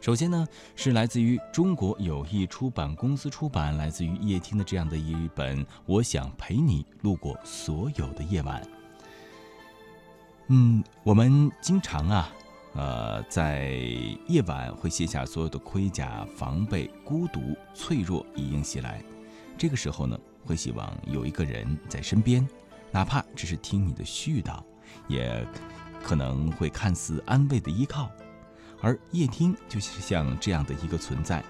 首先呢，是来自于中国友谊出版公司出版，来自于叶听的这样的一本《我想陪你路过所有的夜晚》。嗯，我们经常啊，呃，在夜晚会卸下所有的盔甲，防备孤独、脆弱一应袭来。这个时候呢，会希望有一个人在身边，哪怕只是听你的絮叨，也可能会看似安慰的依靠。而夜听就是像这样的一个存在，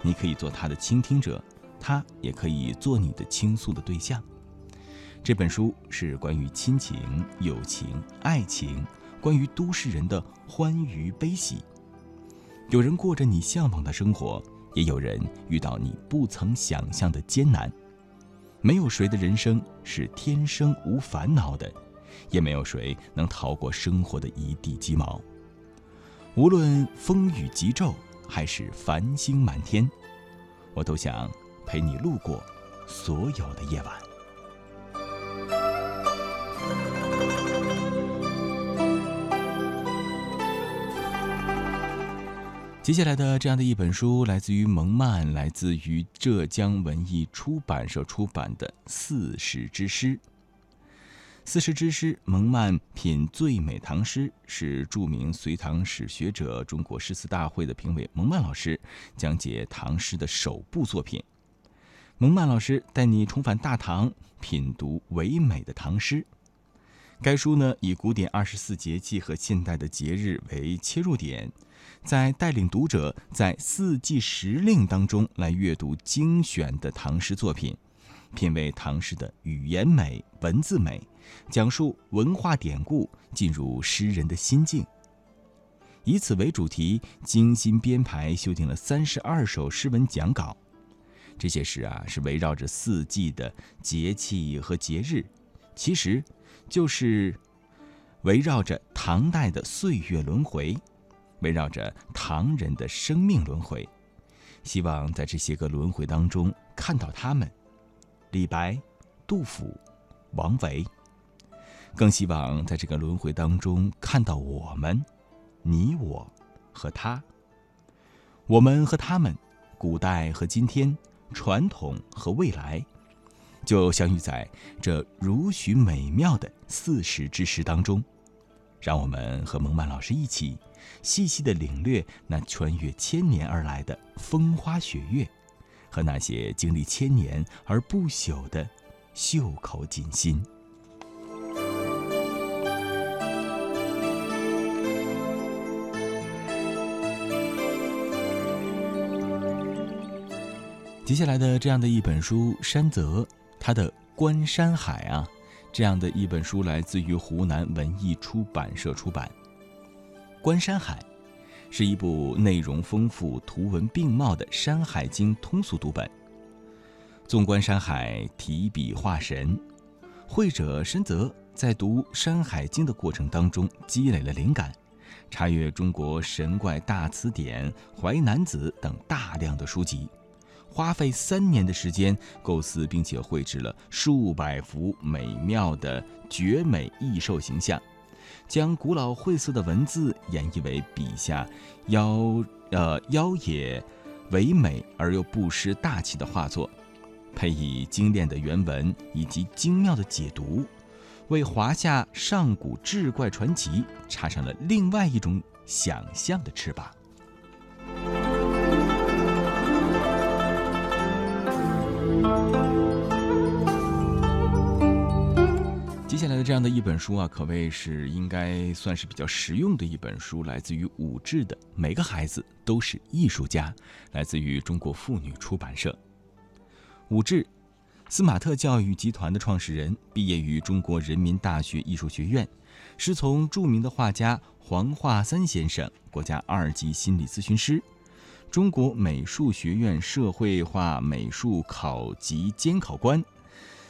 你可以做他的倾听者，他也可以做你的倾诉的对象。这本书是关于亲情、友情、爱情，关于都市人的欢愉悲喜。有人过着你向往的生活，也有人遇到你不曾想象的艰难。没有谁的人生是天生无烦恼的，也没有谁能逃过生活的一地鸡毛。无论风雨急骤还是繁星满天，我都想陪你路过所有的夜晚。接下来的这样的一本书，来自于蒙曼，来自于浙江文艺出版社出版的《四时之诗》。四时之诗，蒙曼品最美唐诗，是著名隋唐史学者、中国诗词大会的评委蒙曼老师讲解唐诗的首部作品。蒙曼老师带你重返大唐，品读唯美的唐诗。该书呢，以古典二十四节气和现代的节日为切入点，在带领读者在四季时令当中来阅读精选的唐诗作品。品味唐诗的语言美、文字美，讲述文化典故，进入诗人的心境。以此为主题，精心编排修订了三十二首诗文讲稿。这些诗啊，是围绕着四季的节气和节日，其实就是围绕着唐代的岁月轮回，围绕着唐人的生命轮回。希望在这些个轮回当中看到他们。李白、杜甫、王维，更希望在这个轮回当中看到我们，你我和他，我们和他们，古代和今天，传统和未来，就相遇在这如许美妙的四时之时当中。让我们和蒙曼老师一起，细细的领略那穿越千年而来的风花雪月。和那些经历千年而不朽的袖口锦心。接下来的这样的一本书，山泽他的《观山海》啊，这样的一本书来自于湖南文艺出版社出版，《观山海》。是一部内容丰富、图文并茂的《山海经》通俗读本。纵观山海，提笔画神，绘者申泽在读《山海经》的过程当中积累了灵感，查阅中国神怪大词典、淮南子等大量的书籍，花费三年的时间构思并且绘制了数百幅美妙的绝美异兽形象。将古老晦涩的文字演绎为笔下妖呃妖冶、唯美而又不失大气的画作，配以精炼的原文以及精妙的解读，为华夏上古志怪传奇插上了另外一种想象的翅膀。接下来的这样的一本书啊，可谓是应该算是比较实用的一本书，来自于武志的《每个孩子都是艺术家》，来自于中国妇女出版社。武志，斯马特教育集团的创始人，毕业于中国人民大学艺术学院，师从著名的画家黄化三先生，国家二级心理咨询师，中国美术学院社会化美术考级监考官。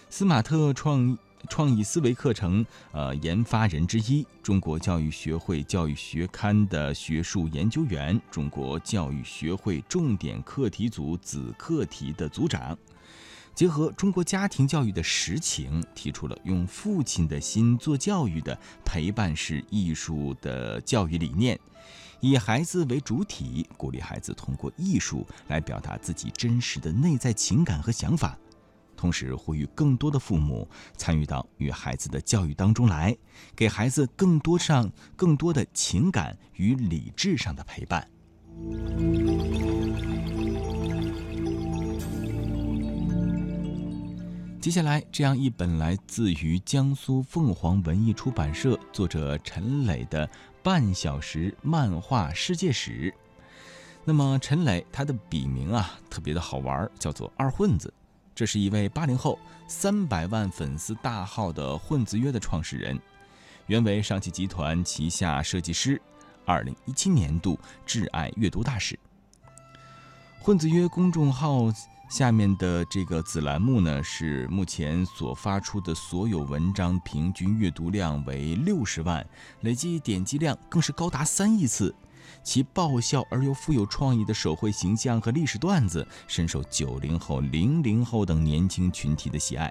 斯马特创。创意思维课程，呃，研发人之一，中国教育学会教育学刊的学术研究员，中国教育学会重点课题组子课题的组长，结合中国家庭教育的实情，提出了用父亲的心做教育的陪伴式艺术的教育理念，以孩子为主体，鼓励孩子通过艺术来表达自己真实的内在情感和想法。同时，呼吁更多的父母参与到与孩子的教育当中来，给孩子更多上更多的情感与理智上的陪伴。接下来，这样一本来自于江苏凤凰文艺出版社作者陈磊的半小时漫画世界史。那么，陈磊他的笔名啊特别的好玩，叫做二混子。这是一位八零后、三百万粉丝大号的混子约的创始人，原为上汽集团旗下设计师，二零一七年度挚爱阅读大使。混子约公众号下面的这个子栏目呢，是目前所发出的所有文章平均阅读量为六十万，累计点击量更是高达三亿次。其爆笑而又富有创意的手绘形象和历史段子，深受九零后、零零后等年轻群体的喜爱。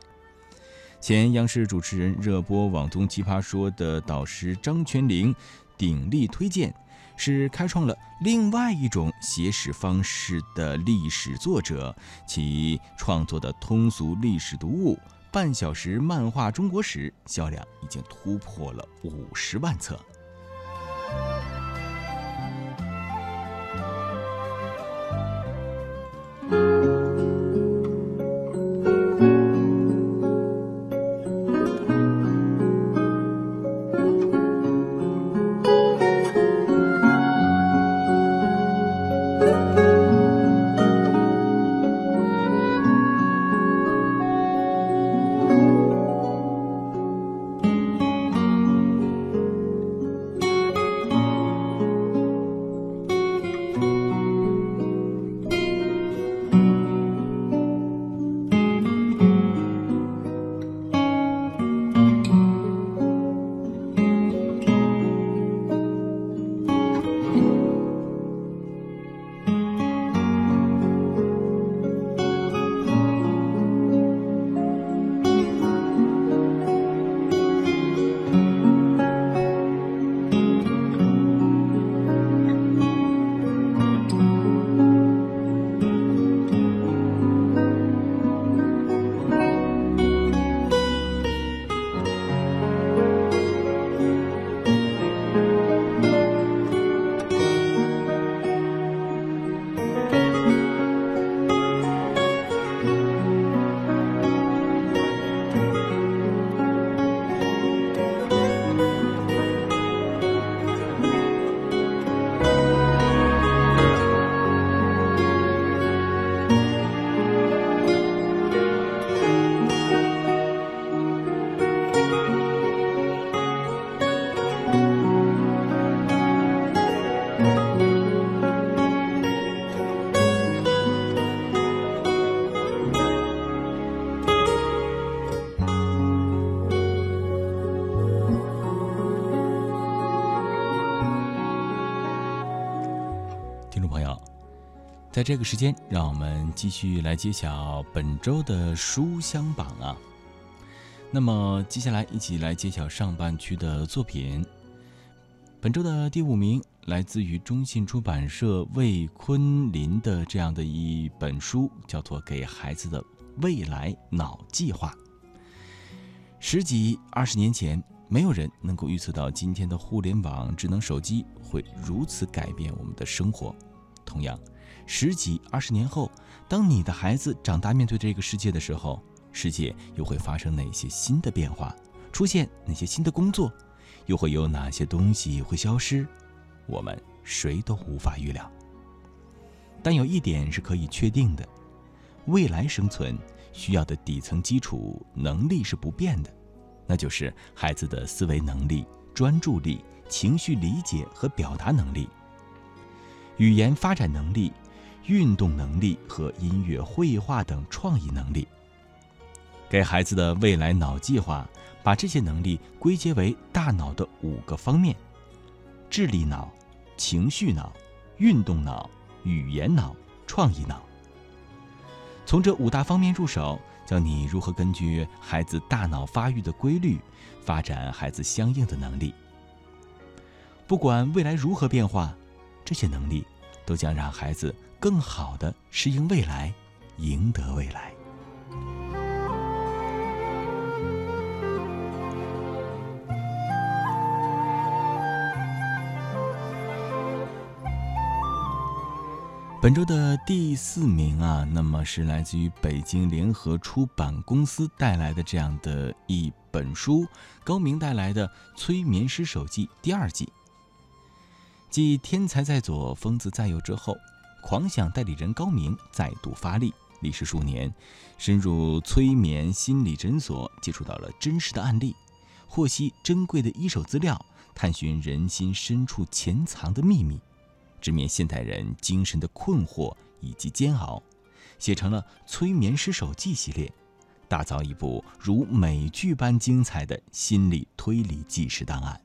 前央视主持人、热播网综《奇葩说》的导师张泉灵鼎力推荐，是开创了另外一种写史方式的历史作者。其创作的通俗历史读物《半小时漫画中国史》销量已经突破了五十万册。朋友在这个时间，让我们继续来揭晓本周的书香榜啊。那么接下来一起来揭晓上半区的作品。本周的第五名来自于中信出版社魏坤林的这样的一本书，叫做《给孩子的未来脑计划》。十几二十年前，没有人能够预测到今天的互联网、智能手机会如此改变我们的生活。同样。十几二十年后，当你的孩子长大面对这个世界的时候，世界又会发生哪些新的变化？出现哪些新的工作？又会有哪些东西会消失？我们谁都无法预料。但有一点是可以确定的：未来生存需要的底层基础能力是不变的，那就是孩子的思维能力、专注力、情绪理解和表达能力、语言发展能力。运动能力和音乐、绘画等创意能力，给孩子的未来脑计划把这些能力归结为大脑的五个方面：智力脑、情绪脑、运动脑、语言脑、创意脑。从这五大方面入手，教你如何根据孩子大脑发育的规律，发展孩子相应的能力。不管未来如何变化。这些能力，都将让孩子更好的适应未来，赢得未来。本周的第四名啊，那么是来自于北京联合出版公司带来的这样的一本书，高明带来的《催眠师手记》第二季。继天才在左，疯子在右之后，狂想代理人高明再度发力，历时数年，深入催眠心理诊所，接触到了真实的案例，获悉珍贵的一手资料，探寻人心深处潜藏的秘密。直面现代人精神的困惑以及煎熬，写成了《催眠师手记》系列，打造一部如美剧般精彩的心理推理纪实档案。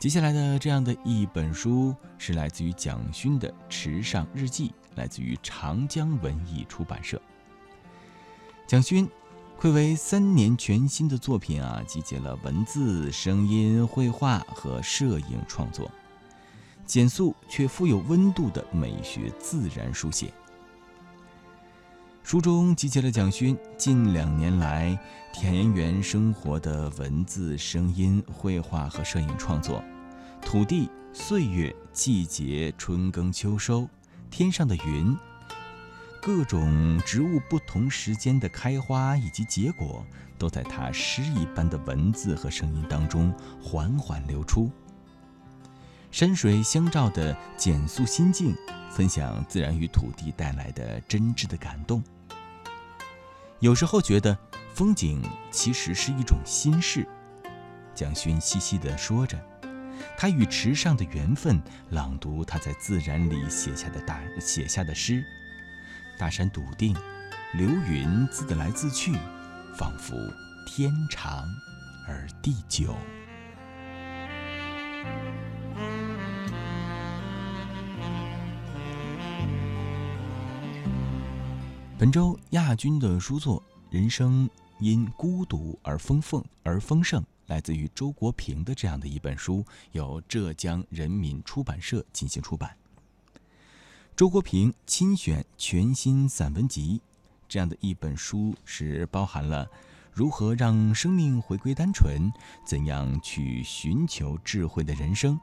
接下来的这样的一本书是来自于蒋勋的《池上日记》，来自于长江文艺出版社。蒋勋。暌违三年，全新的作品啊，集结了文字、声音、绘画和摄影创作，简素却富有温度的美学自然书写。书中集结了蒋勋近两年来田园生活的文字、声音、绘画和摄影创作，土地、岁月、季节、春耕秋收，天上的云。各种植物不同时间的开花以及结果，都在他诗一般的文字和声音当中缓缓流出。山水相照的简素心境，分享自然与土地带来的真挚的感动。有时候觉得风景其实是一种心事。蒋勋细细地说着，他与池上的缘分，朗读他在自然里写下的大写下的诗。大山笃定，流云自得来自去，仿佛天长而地久。本周亚军的书作《人生因孤独而丰盛而丰盛》，来自于周国平的这样的一本书，由浙江人民出版社进行出版。周国平亲选全新散文集，这样的一本书是包含了如何让生命回归单纯，怎样去寻求智慧的人生，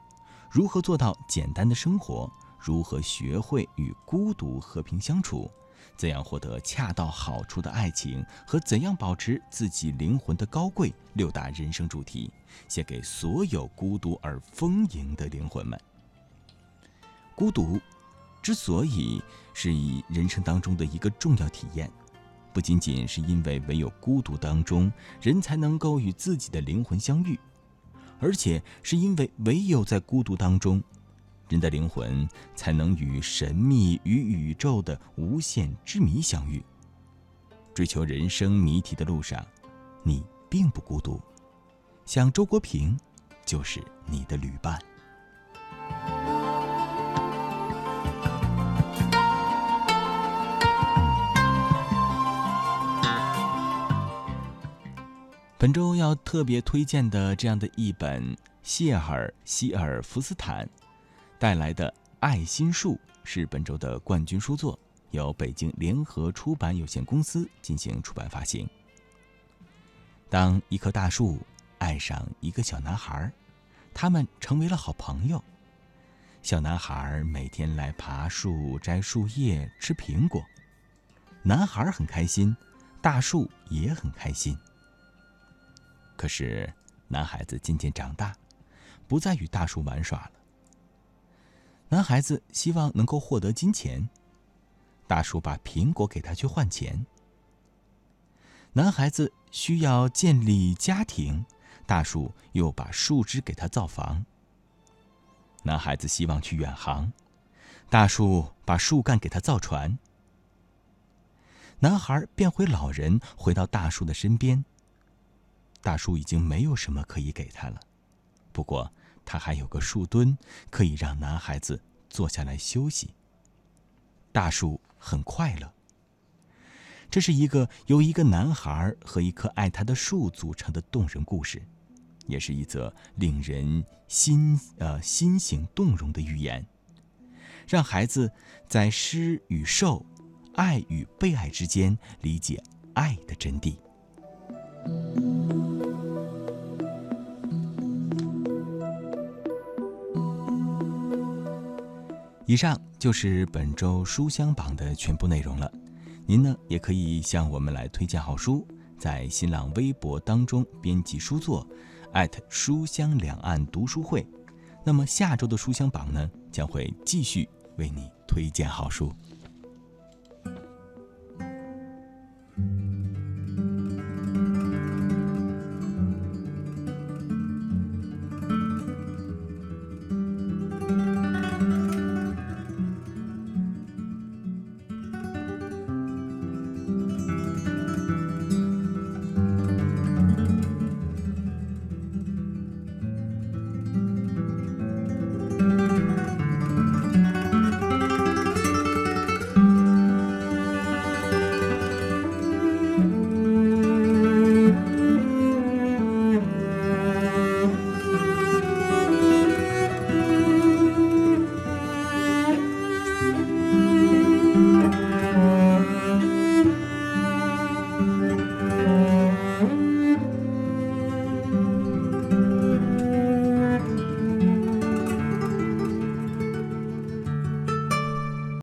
如何做到简单的生活，如何学会与孤独和平相处，怎样获得恰到好处的爱情和怎样保持自己灵魂的高贵六大人生主题，写给所有孤独而丰盈的灵魂们。孤独。之所以是以人生当中的一个重要体验，不仅仅是因为唯有孤独当中人才能够与自己的灵魂相遇，而且是因为唯有在孤独当中，人的灵魂才能与神秘与宇宙的无限之谜相遇。追求人生谜题的路上，你并不孤独，像周国平，就是你的旅伴。本周要特别推荐的这样的一本谢尔希尔福斯坦带来的《爱心树》是本周的冠军书作，由北京联合出版有限公司进行出版发行。当一棵大树爱上一个小男孩，他们成为了好朋友。小男孩每天来爬树、摘树叶、吃苹果，男孩很开心，大树也很开心。可是，男孩子渐渐长大，不再与大树玩耍了。男孩子希望能够获得金钱，大树把苹果给他去换钱。男孩子需要建立家庭，大树又把树枝给他造房。男孩子希望去远航，大树把树干给他造船。男孩变回老人，回到大树的身边。大树已经没有什么可以给他了，不过他还有个树墩，可以让男孩子坐下来休息。大树很快乐。这是一个由一个男孩和一棵爱他的树组成的动人故事，也是一则令人心呃心情动容的寓言，让孩子在施与受、爱与被爱之间理解爱的真谛。以上就是本周书香榜的全部内容了。您呢，也可以向我们来推荐好书，在新浪微博当中编辑书作，@书香两岸读书会。那么下周的书香榜呢，将会继续为你推荐好书。